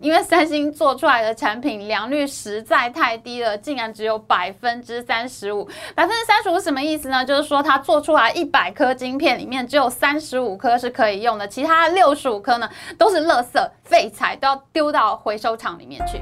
因为三星做出来的产品良率实在太低了，竟然只有百分之三十五。百分之三十五什么意思呢？就是说它做出来一百颗晶片里面只有三十五颗是可以用的，其他六十五颗呢都是垃圾废材，都要丢到回收厂里面去。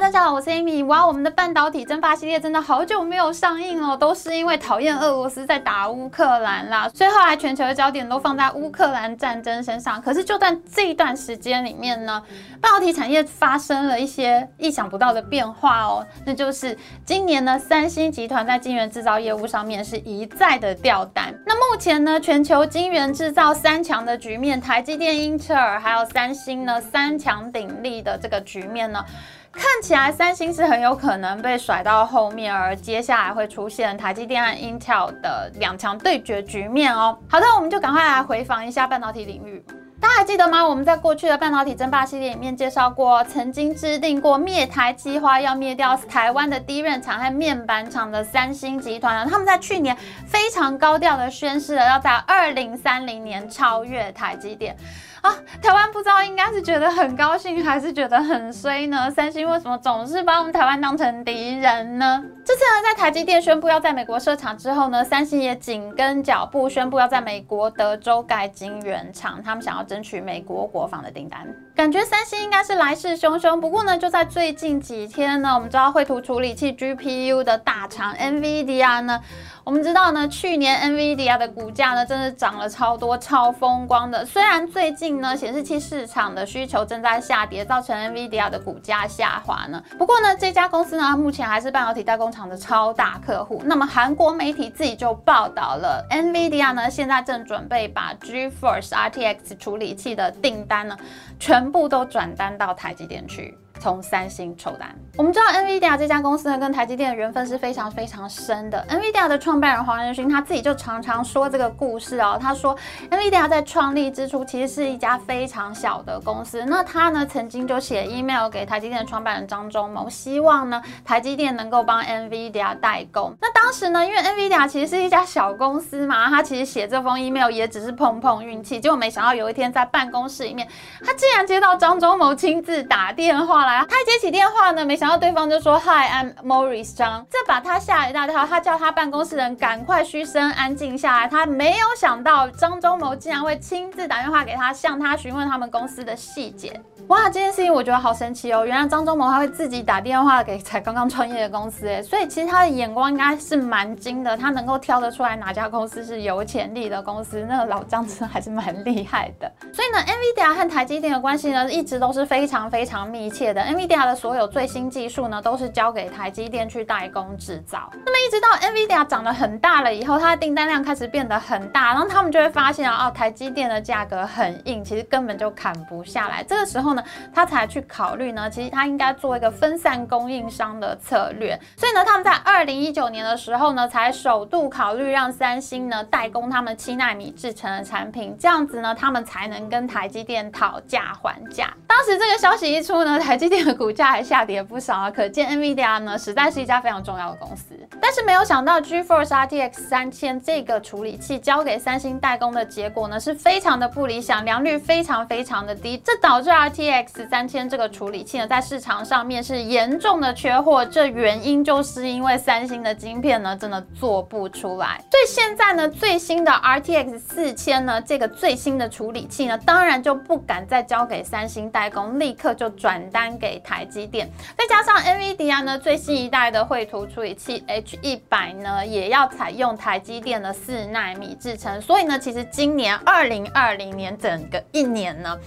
大家好，我是 Amy。哇，我们的半导体蒸发系列真的好久没有上映了，都是因为讨厌俄罗斯在打乌克兰啦，所以后来全球的焦点都放在乌克兰战争身上。可是就在这一段时间里面呢，半导体产业发生了一些意想不到的变化哦，那就是今年呢，三星集团在晶圆制造业务上面是一再的掉单。那目前呢，全球晶圆制造三强的局面，台积电、英特尔还有三星呢，三强鼎立的这个局面呢。看起来三星是很有可能被甩到后面，而接下来会出现台积电和 Intel 的两强对决局面哦。好的，我们就赶快来回访一下半导体领域。大家还记得吗？我们在过去的半导体争霸系列里面介绍过，曾经制定过灭台计划，要灭掉台湾的低润厂和面板厂的三星集团。他们在去年非常高调的宣誓了，要在二零三零年超越台积电。啊，台湾不知道应该是觉得很高兴，还是觉得很衰呢？三星为什么总是把我们台湾当成敌人呢？这次呢，在台积电宣布要在美国设厂之后呢，三星也紧跟脚步宣布要在美国德州盖晶圆厂，他们想要争取美国国防的订单。感觉三星应该是来势汹汹。不过呢，就在最近几天呢，我们知道绘图处理器 GPU 的大厂 NVIDIA 呢。我们知道呢，去年 NVIDIA 的股价呢，真的涨了超多、超风光的。虽然最近呢，显示器市场的需求正在下跌，造成 NVIDIA 的股价下滑呢。不过呢，这家公司呢，目前还是半导体代工厂的超大客户。那么韩国媒体自己就报道了，NVIDIA 呢，现在正准备把 GeForce RTX 处理器的订单呢，全部都转单到台积电去。从三星抽单，我们知道 NVIDIA 这家公司呢，跟台积电的缘分是非常非常深的。NVIDIA 的创办人黄仁勋他自己就常常说这个故事哦。他说，NVIDIA 在创立之初其实是一家非常小的公司。那他呢，曾经就写 email 给台积电的创办人张忠谋，希望呢，台积电能够帮 NVIDIA 代工。那当时呢，因为 NVIDIA 其实是一家小公司嘛，他其实写这封 email 也只是碰碰运气。结果没想到有一天在办公室里面，他竟然接到张忠谋亲自打电话来。他接起电话呢，没想到对方就说 Hi，I'm Morris 张，这把他吓一大跳。他叫他办公室人赶快嘘声安静下来。他没有想到张忠谋竟然会亲自打电话给他，向他询问他们公司的细节。哇，这件事情我觉得好神奇哦！原来张忠谋他会自己打电话给才刚刚创业的公司，哎，所以其实他的眼光应该是蛮精的，他能够挑得出来哪家公司是有潜力的公司。那个老张真的还是蛮厉害的。所以呢，NVIDIA 和台积电的关系呢，一直都是非常非常密切的。NVIDIA 的所有最新技术呢，都是交给台积电去代工制造。那么一直到 NVIDIA 长得很大了以后，它的订单量开始变得很大，然后他们就会发现啊，哦台积电的价格很硬，其实根本就砍不下来。这个时候呢，他才去考虑呢，其实他应该做一个分散供应商的策略。所以呢，他们在二零一九年的时候呢，才首度考虑让三星呢代工他们七纳米制成的产品，这样子呢，他们才能跟台积电讨价还价。当时这个消息一出呢，台积电的股价还下跌不少啊，可见 NVIDIA 呢实在是一家非常重要的公司。但是没有想到 GeForce RTX 三千这个处理器交给三星代工的结果呢，是非常的不理想，良率非常非常的低，这导致 RTX 三千这个处理器呢，在市场上面是严重的缺货。这原因就是因为三星的晶片呢，真的做不出来。所以现在呢，最新的 RTX 四千呢，这个最新的处理器呢，当然就不敢再交给三星代工，立刻就转单给台积电。再加上 NVIDIA 呢，最新一代的绘图处理器 H 一百呢，也要采用台积电的四纳米制成。所以呢，其实今年二零二零年整个一年呢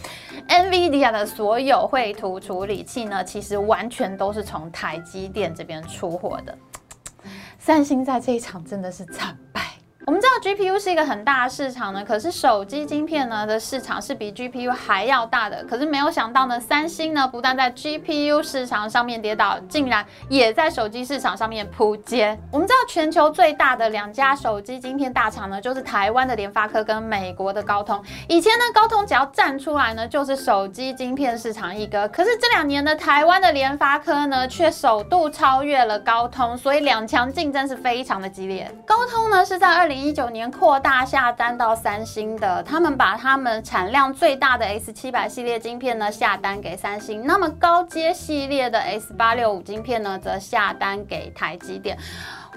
，NVIDIA 的所有绘图处理器呢，其实完全都是从台积电这边出货的。三星在这一场真的是惨败。我们知道 GPU 是一个很大的市场呢，可是手机晶片呢的市场是比 GPU 还要大的。可是没有想到呢，三星呢不但在 GPU 市场上面跌倒，竟然也在手机市场上面扑街。我们知道全球最大的两家手机晶片大厂呢，就是台湾的联发科跟美国的高通。以前呢，高通只要站出来呢，就是手机晶片市场一哥。可是这两年呢，台湾的联发科呢，却首度超越了高通，所以两强竞争是非常的激烈。高通呢是在二零。零一九年扩大下单到三星的，他们把他们产量最大的 S 七百系列晶片呢下单给三星，那么高阶系列的 S 八六五晶片呢则下单给台积电。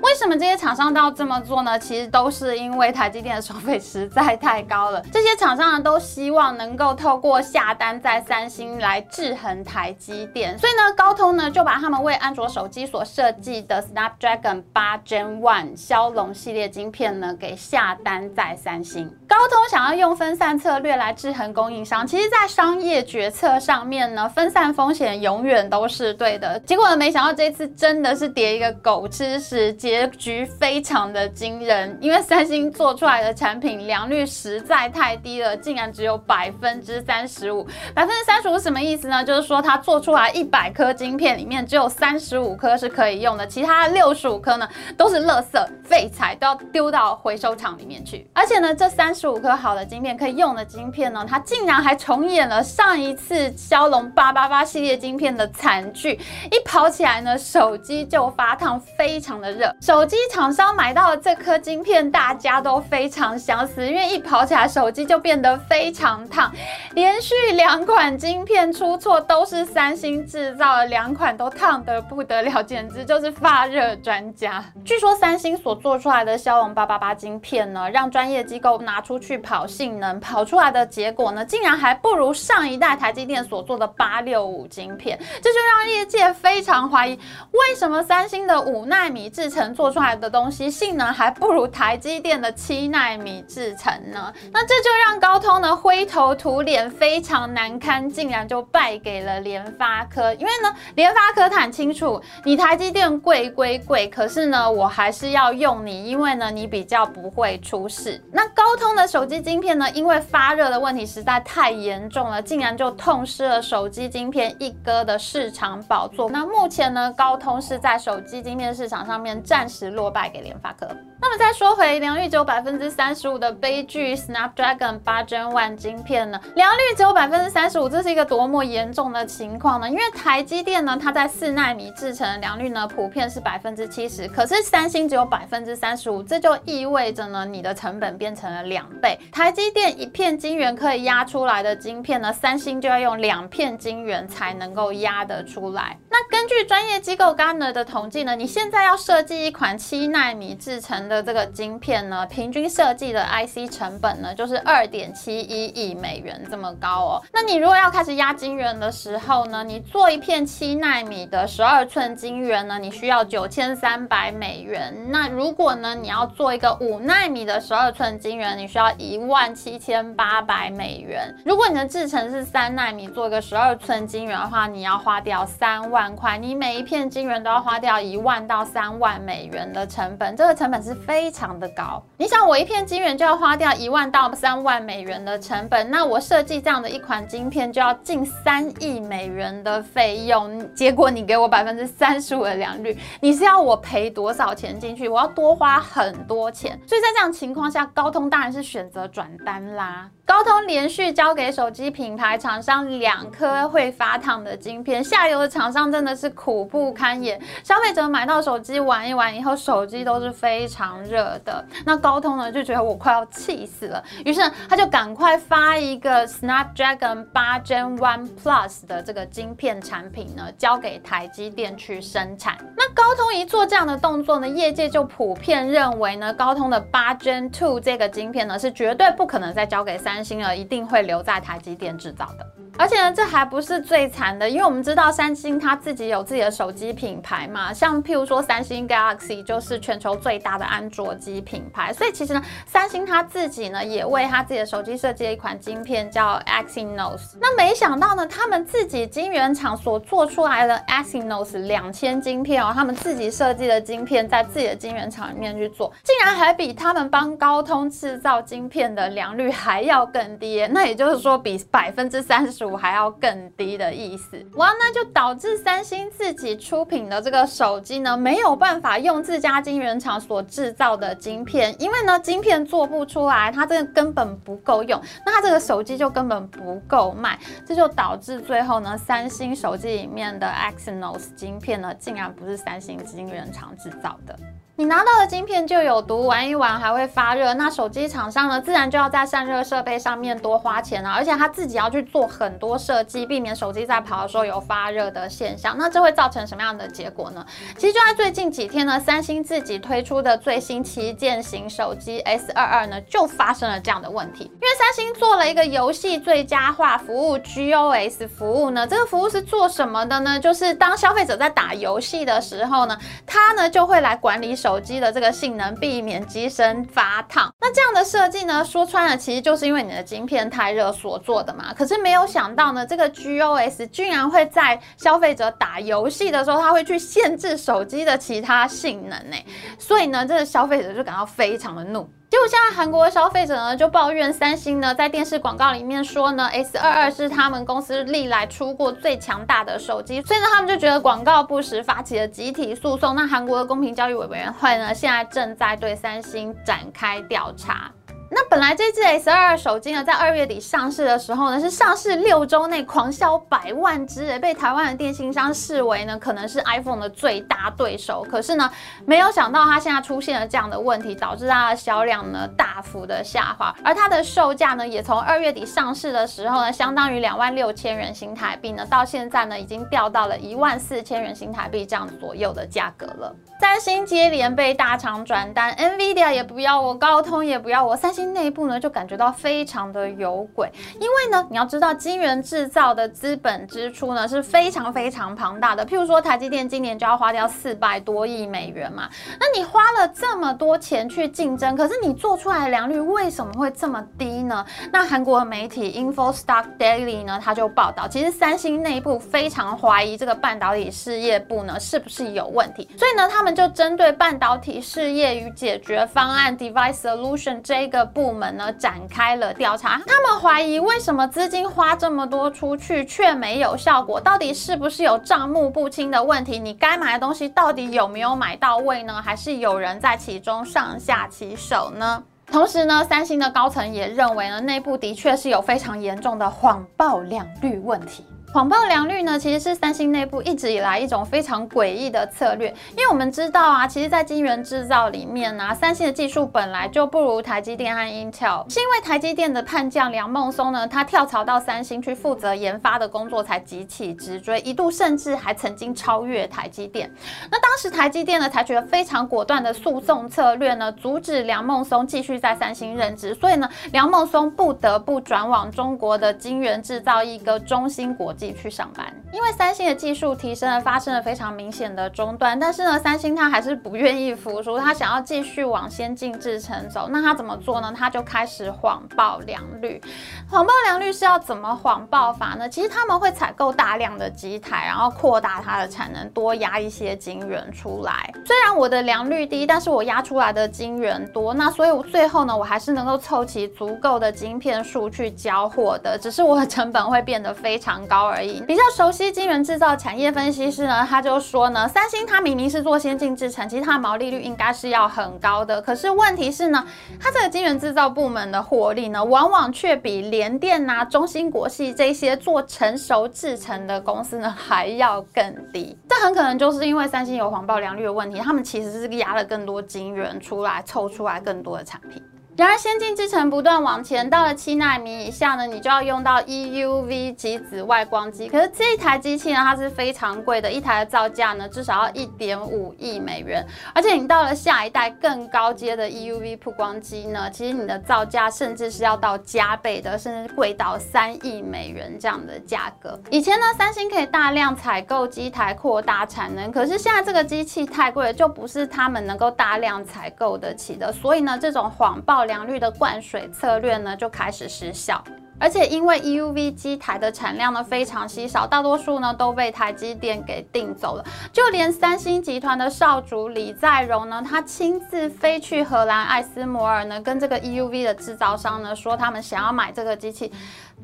为什么这些厂商都要这么做呢？其实都是因为台积电的收费实在太高了。这些厂商呢都希望能够透过下单在三星来制衡台积电，所以呢，高通呢就把他们为安卓手机所设计的 Snapdragon 八 Gen One 骁龙系列晶片呢给下单在三星。高通想要用分散策略来制衡供应商，其实，在商业决策上面呢，分散风险永远都是对的。结果呢，没想到这次真的是跌一个狗吃屎。结局非常的惊人，因为三星做出来的产品良率实在太低了，竟然只有百分之三十五。百分之三十五什么意思呢？就是说它做出来一百颗晶片里面只有三十五颗是可以用的，其他六十五颗呢都是垃圾废材，都要丢到回收厂里面去。而且呢，这三十五颗好的晶片可以用的晶片呢，它竟然还重演了上一次骁龙八八八系列晶片的惨剧，一跑起来呢，手机就发烫，非常的热。手机厂商买到了这颗晶片，大家都非常想死，因为一跑起来手机就变得非常烫。连续两款晶片出错，都是三星制造的，两款都烫得不得了，简直就是发热专家。据说三星所做出来的骁龙八八八晶片呢，让专业机构拿出去跑性能，跑出来的结果呢，竟然还不如上一代台积电所做的八六五晶片，这就让业界非常怀疑，为什么三星的五纳米制程做出来的东西性能还不如台积电的七纳米制程呢？那这就让高通呢灰头土脸，非常难堪，竟然就败给了联发科。因为呢，联发科很清楚，你台积电贵归贵，可是呢，我还是要用你，因为呢，你比较不会出事。那高通的手机晶片呢，因为发热的问题实在太严重了，竟然就痛失了手机晶片一哥的市场宝座。那目前呢，高通是在手机晶片市场上面占暂时。落败给联发科。那么再说回良率只有百分之三十五的悲剧，Snapdragon 八 Gen One 晶片呢？良率只有百分之三十五，这是一个多么严重的情况呢？因为台积电呢，它在四纳米制成的良率呢，普遍是百分之七十，可是三星只有百分之三十五，这就意味着呢，你的成本变成了两倍。台积电一片晶圆可以压出来的晶片呢，三星就要用两片晶圆才能够压得出来。那根据专业机构 Gartner 的统计呢，你现在要设计一款七纳米制成的这个晶片呢，平均设计的 IC 成本呢，就是二点七一亿美元这么高哦。那你如果要开始压晶圆的时候呢，你做一片七纳米的十二寸晶圆呢，你需要九千三百美元。那如果呢，你要做一个五纳米的十二寸晶圆，你需要一万七千八百美元。如果你的制成是三纳米，做一个十二寸晶圆的话，你要花掉三万块。你每一片晶圆都要花掉一万到三万美元的成本，这个成本是非常。的高，你想我一片晶圆就要花掉一万到三万美元的成本，那我设计这样的一款晶片就要近三亿美元的费用，结果你给我百分之三十五的良率，你是要我赔多少钱进去？我要多花很多钱，所以在这样情况下，高通当然是选择转单啦。高通连续交给手机品牌厂商两颗会发烫的晶片，下游的厂商真的是苦不堪言。消费者买到手机玩一完以后，手机都是非常热的。那高通呢就觉得我快要气死了，于是他就赶快发一个 Snapdragon 八 Gen One Plus 的这个晶片产品呢，交给台积电去生产。那高通一做这样的动作呢，业界就普遍认为呢，高通的八 Gen Two 这个晶片呢是绝对不可能再交给三。星了一定会留在台积电制造的。而且呢，这还不是最惨的，因为我们知道三星它自己有自己的手机品牌嘛，像譬如说三星 Galaxy 就是全球最大的安卓机品牌，所以其实呢，三星它自己呢也为它自己的手机设计了一款晶片叫 Exynos。那没想到呢，他们自己晶圆厂所做出来的 Exynos 两千晶片哦，他们自己设计的晶片在自己的晶圆厂里面去做，竟然还比他们帮高通制造晶片的良率还要更低，那也就是说比百分之三十。还要更低的意思，哇，那就导致三星自己出品的这个手机呢，没有办法用自家晶圆厂所制造的晶片，因为呢，晶片做不出来，它这个根本不够用，那它这个手机就根本不够卖，这就导致最后呢，三星手机里面的 Exynos 晶片呢，竟然不是三星晶圆厂制造的。你拿到的晶片就有毒，玩一玩还会发热，那手机厂商呢，自然就要在散热设备上面多花钱了，而且他自己要去做很多设计，避免手机在跑的时候有发热的现象。那这会造成什么样的结果呢？其实就在最近几天呢，三星自己推出的最新旗舰型手机 S 二二呢，就发生了这样的问题。因为三星做了一个游戏最佳化服务 GOS 服务呢，这个服务是做什么的呢？就是当消费者在打游戏的时候呢，它呢就会来管理手。手机的这个性能，避免机身发烫。那这样的设计呢，说穿了，其实就是因为你的晶片太热所做的嘛。可是没有想到呢，这个 GOS 居然会在消费者打游戏的时候，它会去限制手机的其他性能呢。所以呢，这个消费者就感到非常的怒。结果现在韩国的消费者呢就抱怨三星呢在电视广告里面说呢 S 二二是他们公司历来出过最强大的手机，所以呢他们就觉得广告不实，发起了集体诉讼。那韩国的公平交易委员会呢现在正在对三星展开调查。那本来这支 S 二二手机呢，在二月底上市的时候呢，是上市六周内狂销百万只，被台湾的电信商视为呢，可能是 iPhone 的最大对手。可是呢，没有想到它现在出现了这样的问题，导致它的销量呢大幅的下滑，而它的售价呢，也从二月底上市的时候呢，相当于两万六千元新台币呢，到现在呢，已经掉到了一万四千元新台币这样左右的价格了。三星接连被大厂转单，NVIDIA 也不要我，高通也不要我，三内部呢就感觉到非常的有鬼，因为呢，你要知道晶圆制造的资本支出呢是非常非常庞大的，譬如说台积电今年就要花掉四百多亿美元嘛，那你花了这么多钱去竞争，可是你做出来的良率为什么会这么低呢？那韩国媒体 Info Stock Daily 呢，他就报道，其实三星内部非常怀疑这个半导体事业部呢是不是有问题，所以呢，他们。就针对半导体事业与解决方案 （Device Solution） 这个部门呢，展开了调查。他们怀疑为什么资金花这么多出去却没有效果？到底是不是有账目不清的问题？你该买的东西到底有没有买到位呢？还是有人在其中上下其手呢？同时呢，三星的高层也认为呢，内部的确是有非常严重的谎报两率问题。谎报良率呢，其实是三星内部一直以来一种非常诡异的策略。因为我们知道啊，其实，在晶圆制造里面呢，三星的技术本来就不如台积电和 Intel，是因为台积电的叛将梁孟松呢，他跳槽到三星去负责研发的工作，才急起直追，一度甚至还曾经超越台积电。那当时台积电呢，采取了非常果断的诉讼策略呢，阻止梁孟松继续在三星任职，所以呢，梁孟松不得不转往中国的晶圆制造一个中芯国。自己去上班，因为三星的技术提升了，发生了非常明显的中断。但是呢，三星它还是不愿意服输，它想要继续往先进制程走。那它怎么做呢？它就开始谎报良率。谎报良率是要怎么谎报法呢？其实他们会采购大量的机台，然后扩大它的产能，多压一些晶圆出来。虽然我的良率低，但是我压出来的晶圆多，那所以我最后呢，我还是能够凑齐足够的晶片数去交货的。只是我的成本会变得非常高。而已。比较熟悉晶圆制造产业分析师呢，他就说呢，三星它明明是做先进制程，其实它的毛利率应该是要很高的。可是问题是呢，它这个晶圆制造部门的获利呢，往往却比联电啊、中芯国际这些做成熟制程的公司呢还要更低。这很可能就是因为三星有谎报良率的问题，他们其实是压了更多晶圆出来，凑出来更多的产品。然而，先进制程不断往前，到了七纳米以下呢，你就要用到 EUV 及紫外光机。可是这一台机器呢，它是非常贵的，一台的造价呢至少要一点五亿美元。而且你到了下一代更高阶的 EUV 曝光机呢，其实你的造价甚至是要到加倍的，甚至贵到三亿美元这样的价格。以前呢，三星可以大量采购机台扩大产能，可是现在这个机器太贵了，就不是他们能够大量采购得起的。所以呢，这种谎报。良率的灌水策略呢就开始失效，而且因为 EUV 机台的产量呢非常稀少，大多数呢都被台积电给订走了。就连三星集团的少主李在镕呢，他亲自飞去荷兰艾斯摩尔呢，跟这个 EUV 的制造商呢说，他们想要买这个机器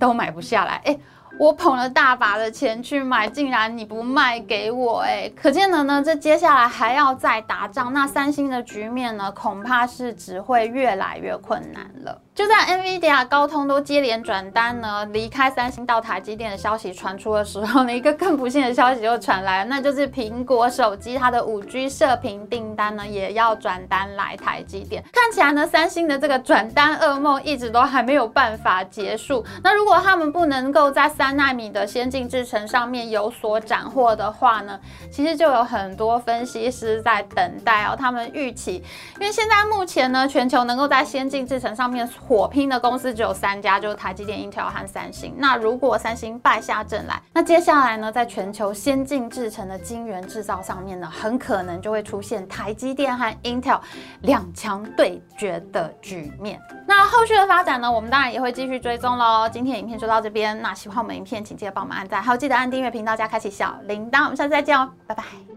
都买不下来。哎。我捧了大把的钱去买，竟然你不卖给我，哎，可见的呢，这接下来还要再打仗，那三星的局面呢，恐怕是只会越来越困难了。就在 NVIDIA、高通都接连转单呢，离开三星到台积电的消息传出的时候呢，一个更不幸的消息就传来了，那就是苹果手机它的五 G 射频订单呢也要转单来台积电。看起来呢，三星的这个转单噩梦一直都还没有办法结束。那如果他们不能够在三纳米的先进制程上面有所斩获的话呢，其实就有很多分析师在等待哦，他们预期，因为现在目前呢，全球能够在先进制程上面。火拼的公司只有三家，就是台积电、Intel 和三星。那如果三星败下阵来，那接下来呢，在全球先进制程的晶圆制造上面呢，很可能就会出现台积电和 Intel 两强对决的局面。那后续的发展呢，我们当然也会继续追踪喽。今天影片就到这边，那喜欢我们影片，请记得帮我们按赞，还有记得按订阅频道加开启小铃铛。我们下次再见哦，拜拜。